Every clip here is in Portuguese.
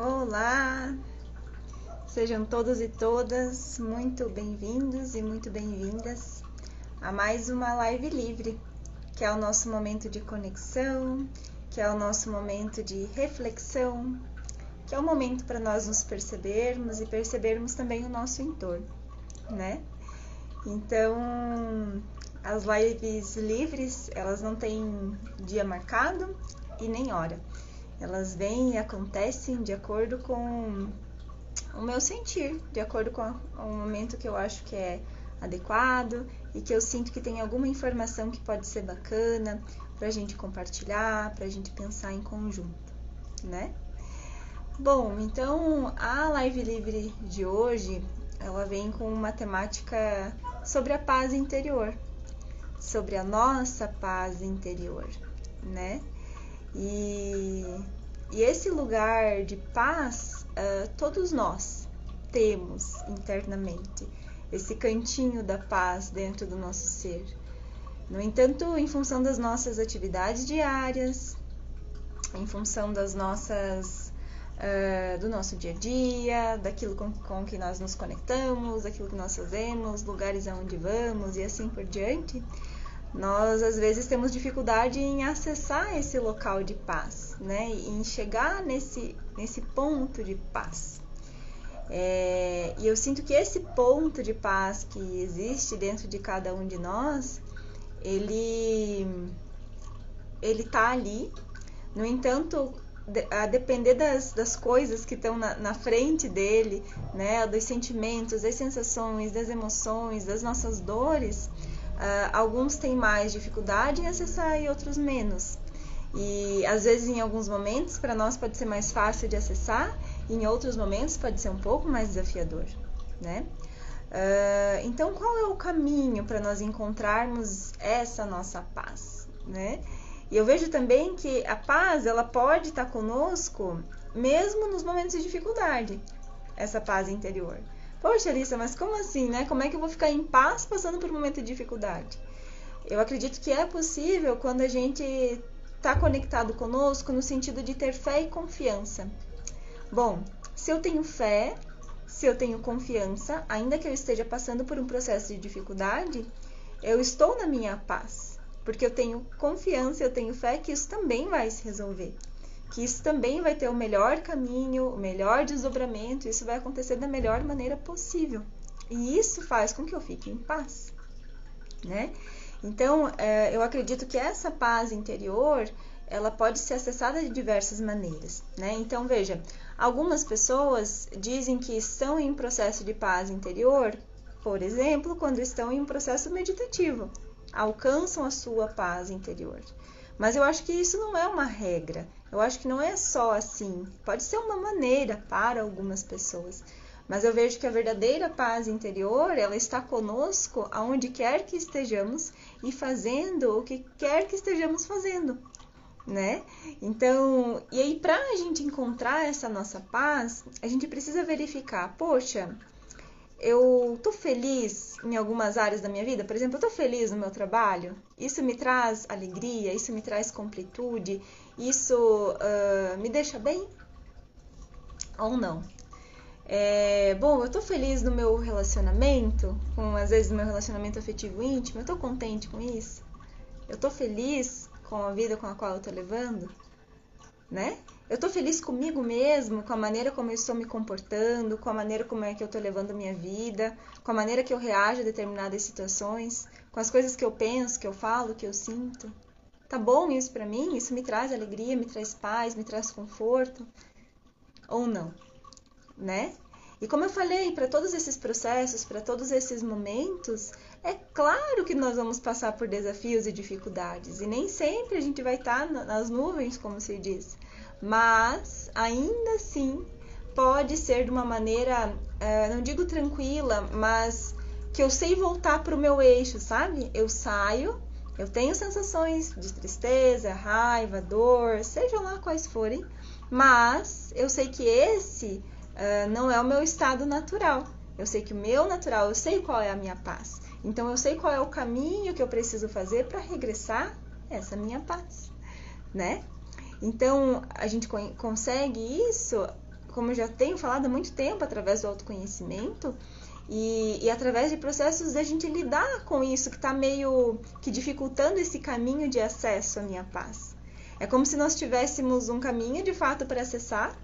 Olá! Sejam todos e todas muito bem-vindos e muito bem-vindas a mais uma live livre, que é o nosso momento de conexão, que é o nosso momento de reflexão, que é o momento para nós nos percebermos e percebermos também o nosso entorno, né? Então, as lives livres, elas não têm dia marcado e nem hora. Elas vêm e acontecem de acordo com o meu sentir, de acordo com o momento que eu acho que é adequado e que eu sinto que tem alguma informação que pode ser bacana para a gente compartilhar, para a gente pensar em conjunto, né? Bom, então a live livre de hoje ela vem com uma temática sobre a paz interior, sobre a nossa paz interior, né? E, e esse lugar de paz, uh, todos nós temos internamente esse cantinho da paz dentro do nosso ser. No entanto, em função das nossas atividades diárias, em função das nossas uh, do nosso dia a dia, daquilo com, com que nós nos conectamos, daquilo que nós fazemos, lugares aonde vamos e assim por diante, nós às vezes temos dificuldade em acessar esse local de paz, né? Em chegar nesse, nesse ponto de paz. É, e eu sinto que esse ponto de paz que existe dentro de cada um de nós, ele ele tá ali. No entanto, a depender das, das coisas que estão na, na, frente dele, né, dos sentimentos, das sensações, das emoções, das nossas dores, uh, alguns têm mais dificuldade em acessar e outros menos. E às vezes, em alguns momentos, para nós pode ser mais fácil de acessar, e em outros momentos pode ser um pouco mais desafiador, né? Uh, então, qual é o caminho para nós encontrarmos essa nossa paz, né? E eu vejo também que a paz, ela pode estar conosco mesmo nos momentos de dificuldade, essa paz interior. Poxa, Alissa, mas como assim, né? Como é que eu vou ficar em paz passando por um momento de dificuldade? Eu acredito que é possível quando a gente está conectado conosco no sentido de ter fé e confiança. Bom, se eu tenho fé, se eu tenho confiança, ainda que eu esteja passando por um processo de dificuldade, eu estou na minha paz porque eu tenho confiança, eu tenho fé que isso também vai se resolver, que isso também vai ter o melhor caminho, o melhor desdobramento, isso vai acontecer da melhor maneira possível. E isso faz com que eu fique em paz, né? Então, é, eu acredito que essa paz interior, ela pode ser acessada de diversas maneiras, né? Então, veja, algumas pessoas dizem que estão em processo de paz interior, por exemplo, quando estão em um processo meditativo, alcançam a sua paz interior. Mas eu acho que isso não é uma regra. Eu acho que não é só assim. Pode ser uma maneira para algumas pessoas. Mas eu vejo que a verdadeira paz interior, ela está conosco aonde quer que estejamos e fazendo o que quer que estejamos fazendo, né? Então, e aí para a gente encontrar essa nossa paz, a gente precisa verificar, poxa, eu tô feliz em algumas áreas da minha vida, por exemplo, eu tô feliz no meu trabalho, isso me traz alegria, isso me traz completude, isso uh, me deixa bem ou não? É, bom, eu tô feliz no meu relacionamento, com às vezes no meu relacionamento afetivo íntimo, eu tô contente com isso? Eu tô feliz com a vida com a qual eu tô levando, né? Eu estou feliz comigo mesmo, com a maneira como eu estou me comportando, com a maneira como é que eu estou levando a minha vida, com a maneira que eu reajo a determinadas situações, com as coisas que eu penso, que eu falo, que eu sinto. Tá bom isso para mim? Isso me traz alegria, me traz paz, me traz conforto? Ou não? Né? E como eu falei, para todos esses processos, para todos esses momentos, é claro que nós vamos passar por desafios e dificuldades, e nem sempre a gente vai estar tá nas nuvens, como se diz mas ainda assim pode ser de uma maneira, uh, não digo tranquila, mas que eu sei voltar para o meu eixo, sabe? Eu saio, eu tenho sensações de tristeza, raiva, dor, sejam lá quais forem, mas eu sei que esse uh, não é o meu estado natural. Eu sei que o meu natural, eu sei qual é a minha paz. Então eu sei qual é o caminho que eu preciso fazer para regressar essa minha paz, né? Então, a gente consegue isso como eu já tenho falado há muito tempo, através do autoconhecimento e, e através de processos da gente lidar com isso que está meio que dificultando esse caminho de acesso à minha paz. É como se nós tivéssemos um caminho de fato para acessar,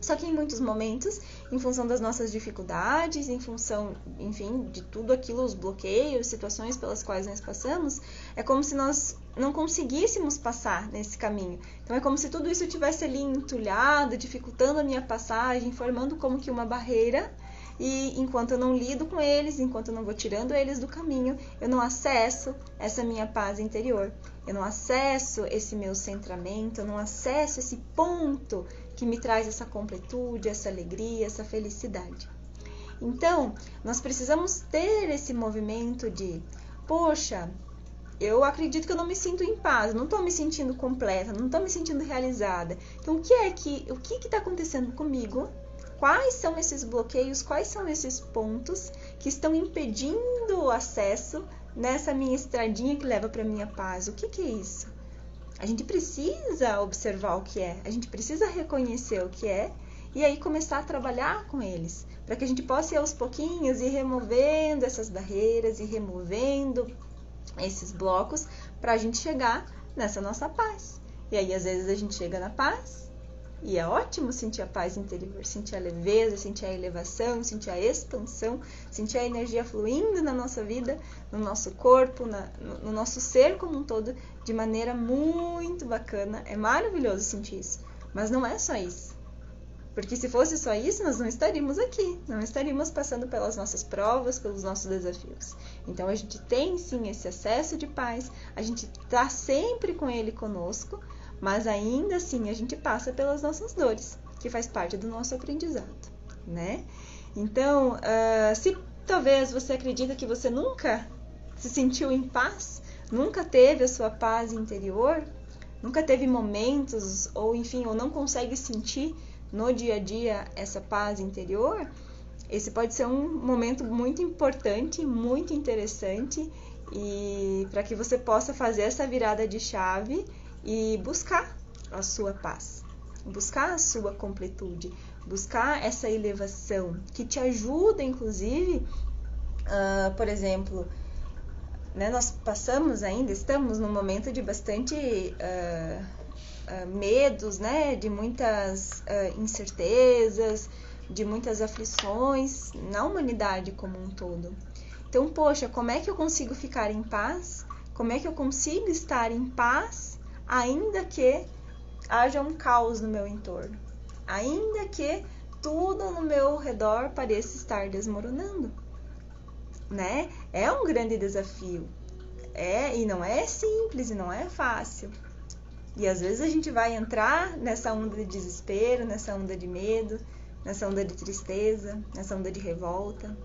só que em muitos momentos, em função das nossas dificuldades, em função, enfim, de tudo aquilo, os bloqueios, situações pelas quais nós passamos, é como se nós não conseguíssemos passar nesse caminho. Então é como se tudo isso tivesse ali entulhado, dificultando a minha passagem, formando como que uma barreira. E enquanto eu não lido com eles, enquanto eu não vou tirando eles do caminho, eu não acesso essa minha paz interior. Eu não acesso esse meu centramento, eu não acesso esse ponto que me traz essa completude, essa alegria, essa felicidade. Então, nós precisamos ter esse movimento de, poxa, eu acredito que eu não me sinto em paz, não estou me sentindo completa, não estou me sentindo realizada. Então, o que é que, o que está acontecendo comigo? Quais são esses bloqueios? Quais são esses pontos que estão impedindo o acesso nessa minha estradinha que leva para minha paz? O que, que é isso? A gente precisa observar o que é, a gente precisa reconhecer o que é e aí começar a trabalhar com eles, para que a gente possa ir aos pouquinhos ir removendo essas barreiras e removendo esses blocos para a gente chegar nessa nossa paz. E aí, às vezes, a gente chega na paz e é ótimo sentir a paz interior, sentir a leveza, sentir a elevação, sentir a expansão, sentir a energia fluindo na nossa vida, no nosso corpo, na, no nosso ser como um todo, de maneira muito bacana. É maravilhoso sentir isso. Mas não é só isso. Porque se fosse só isso, nós não estaríamos aqui, não estaríamos passando pelas nossas provas, pelos nossos desafios. Então a gente tem sim esse acesso de paz, a gente está sempre com ele conosco, mas ainda assim a gente passa pelas nossas dores, que faz parte do nosso aprendizado, né? Então, uh, se talvez você acredita que você nunca se sentiu em paz, nunca teve a sua paz interior, nunca teve momentos, ou enfim, ou não consegue sentir no dia a dia essa paz interior, esse pode ser um momento muito importante, muito interessante e para que você possa fazer essa virada de chave e buscar a sua paz, buscar a sua completude, buscar essa elevação que te ajuda, inclusive, uh, por exemplo, né, nós passamos ainda, estamos num momento de bastante uh, uh, medos, né, de muitas incertezas, de muitas aflições na humanidade como um todo. Então, poxa, como é que eu consigo ficar em paz? Como é que eu consigo estar em paz ainda que haja um caos no meu entorno? Ainda que tudo no meu redor pareça estar desmoronando, né? É um grande desafio. É, e não é simples e não é fácil. E às vezes a gente vai entrar nessa onda de desespero, nessa onda de medo, nessa onda de tristeza, nessa onda de revolta.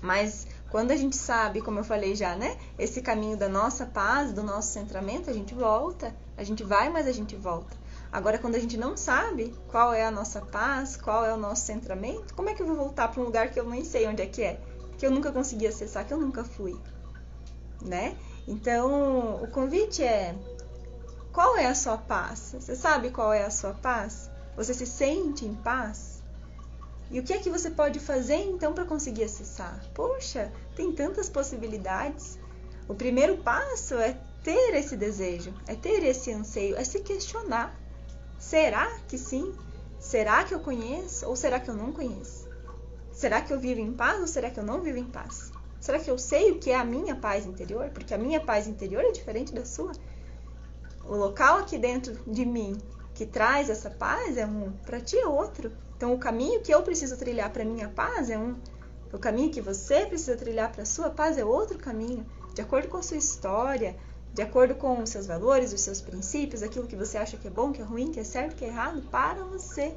Mas quando a gente sabe, como eu falei já, né? Esse caminho da nossa paz, do nosso centramento, a gente volta. A gente vai, mas a gente volta. Agora, quando a gente não sabe qual é a nossa paz, qual é o nosso centramento, como é que eu vou voltar para um lugar que eu nem sei onde é que é? Que eu nunca consegui acessar, que eu nunca fui, né? Então, o convite é qual é a sua paz? Você sabe qual é a sua paz? Você se sente em paz? E o que é que você pode fazer então para conseguir acessar? Poxa, tem tantas possibilidades. O primeiro passo é ter esse desejo, é ter esse anseio, é se questionar. Será que sim? Será que eu conheço ou será que eu não conheço? Será que eu vivo em paz ou será que eu não vivo em paz? Será que eu sei o que é a minha paz interior? Porque a minha paz interior é diferente da sua o local aqui dentro de mim que traz essa paz é um, para ti é outro. Então o caminho que eu preciso trilhar para minha paz é um, o caminho que você precisa trilhar para sua paz é outro caminho, de acordo com a sua história, de acordo com os seus valores, os seus princípios, aquilo que você acha que é bom, que é ruim, que é certo, que é errado para você.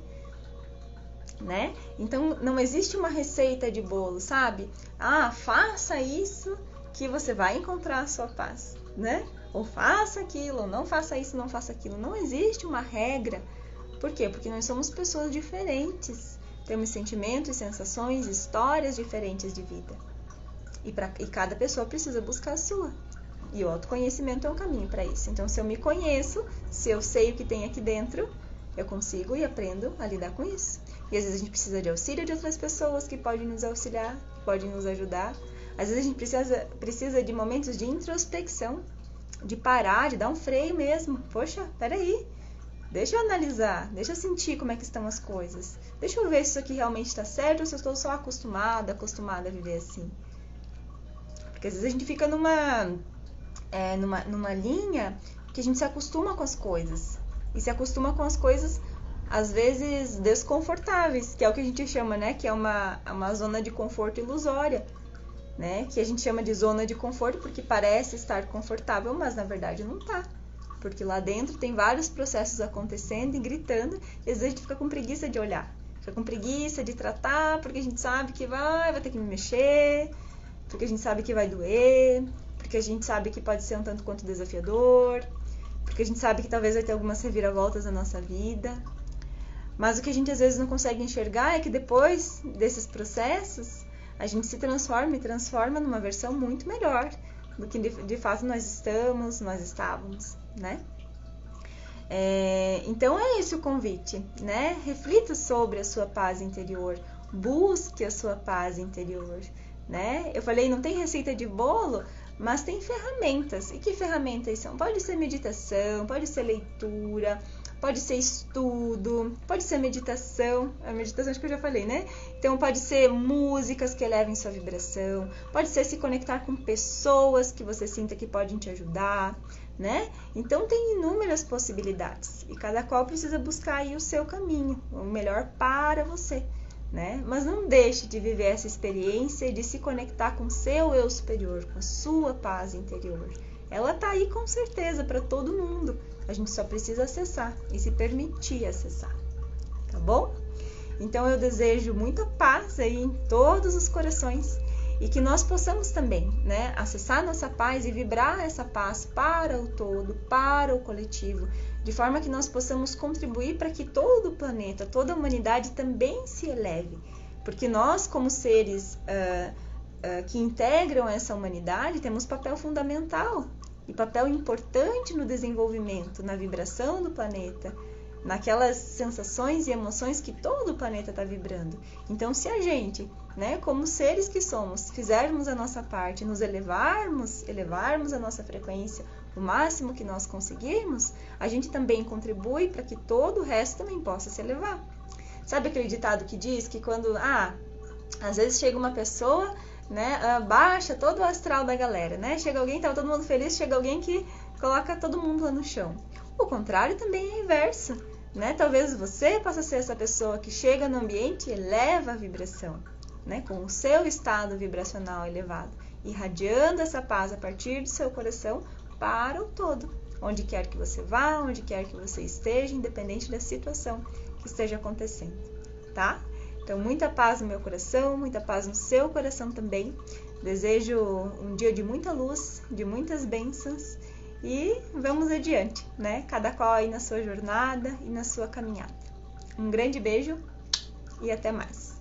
Né? Então não existe uma receita de bolo, sabe? Ah, faça isso que você vai encontrar a sua paz, né? ou faça aquilo, ou não faça isso, não faça aquilo. Não existe uma regra. Por quê? Porque nós somos pessoas diferentes. Temos sentimentos, sensações, histórias diferentes de vida. E, pra, e cada pessoa precisa buscar a sua. E o autoconhecimento é um caminho para isso. Então, se eu me conheço, se eu sei o que tem aqui dentro, eu consigo e aprendo a lidar com isso. E às vezes a gente precisa de auxílio de outras pessoas que podem nos auxiliar, que podem nos ajudar. Às vezes a gente precisa, precisa de momentos de introspecção, de parar, de dar um freio mesmo. Poxa, peraí, deixa eu analisar, deixa eu sentir como é que estão as coisas. Deixa eu ver se isso aqui realmente está certo ou se eu estou só acostumada, acostumada a viver assim. Porque às vezes a gente fica numa, é, numa, numa linha que a gente se acostuma com as coisas. E se acostuma com as coisas às vezes desconfortáveis, que é o que a gente chama, né? Que é uma, uma zona de conforto ilusória, né? Que a gente chama de zona de conforto porque parece estar confortável, mas na verdade não tá. Porque lá dentro tem vários processos acontecendo e gritando, e às vezes a gente fica com preguiça de olhar, fica com preguiça de tratar, porque a gente sabe que vai, vai ter que me mexer, porque a gente sabe que vai doer, porque a gente sabe que pode ser um tanto quanto desafiador, porque a gente sabe que talvez vai ter algumas reviravoltas na nossa vida, mas o que a gente às vezes não consegue enxergar é que depois desses processos, a gente se transforma e transforma numa versão muito melhor do que de, de fato nós estamos, nós estávamos, né? É, então é esse o convite, né? Reflita sobre a sua paz interior, busque a sua paz interior, né? Eu falei, não tem receita de bolo, mas tem ferramentas. E que ferramentas são? Pode ser meditação, pode ser leitura, pode ser estudo, pode ser meditação. A meditação acho que eu já falei, né? Então pode ser músicas que elevem sua vibração, pode ser se conectar com pessoas que você sinta que podem te ajudar, né? Então tem inúmeras possibilidades e cada qual precisa buscar aí o seu caminho, o melhor para você. Né? Mas não deixe de viver essa experiência e de se conectar com seu eu superior, com a sua paz interior. Ela tá aí com certeza para todo mundo. A gente só precisa acessar e se permitir acessar, tá bom? Então eu desejo muita paz aí em todos os corações e que nós possamos também, né, acessar nossa paz e vibrar essa paz para o todo, para o coletivo, de forma que nós possamos contribuir para que todo o planeta, toda a humanidade também se eleve, porque nós, como seres uh, uh, que integram essa humanidade, temos papel fundamental e papel importante no desenvolvimento, na vibração do planeta, naquelas sensações e emoções que todo o planeta está vibrando. Então, se a gente, né, como seres que somos, fizermos a nossa parte, nos elevarmos, elevarmos a nossa frequência o máximo que nós conseguirmos, a gente também contribui para que todo o resto também possa se elevar. Sabe aquele ditado que diz que quando, ah, às vezes chega uma pessoa né, ah, baixa todo o astral da galera, né? Chega alguém, tá todo mundo feliz, chega alguém que coloca todo mundo lá no chão. O contrário também é inverso, né? Talvez você possa ser essa pessoa que chega no ambiente e eleva a vibração, né? Com o seu estado vibracional elevado, irradiando essa paz a partir do seu coração para o todo, onde quer que você vá, onde quer que você esteja, independente da situação que esteja acontecendo, tá? Então, muita paz no meu coração, muita paz no seu coração também. Desejo um dia de muita luz, de muitas bênçãos e vamos adiante, né? Cada qual aí na sua jornada e na sua caminhada. Um grande beijo e até mais.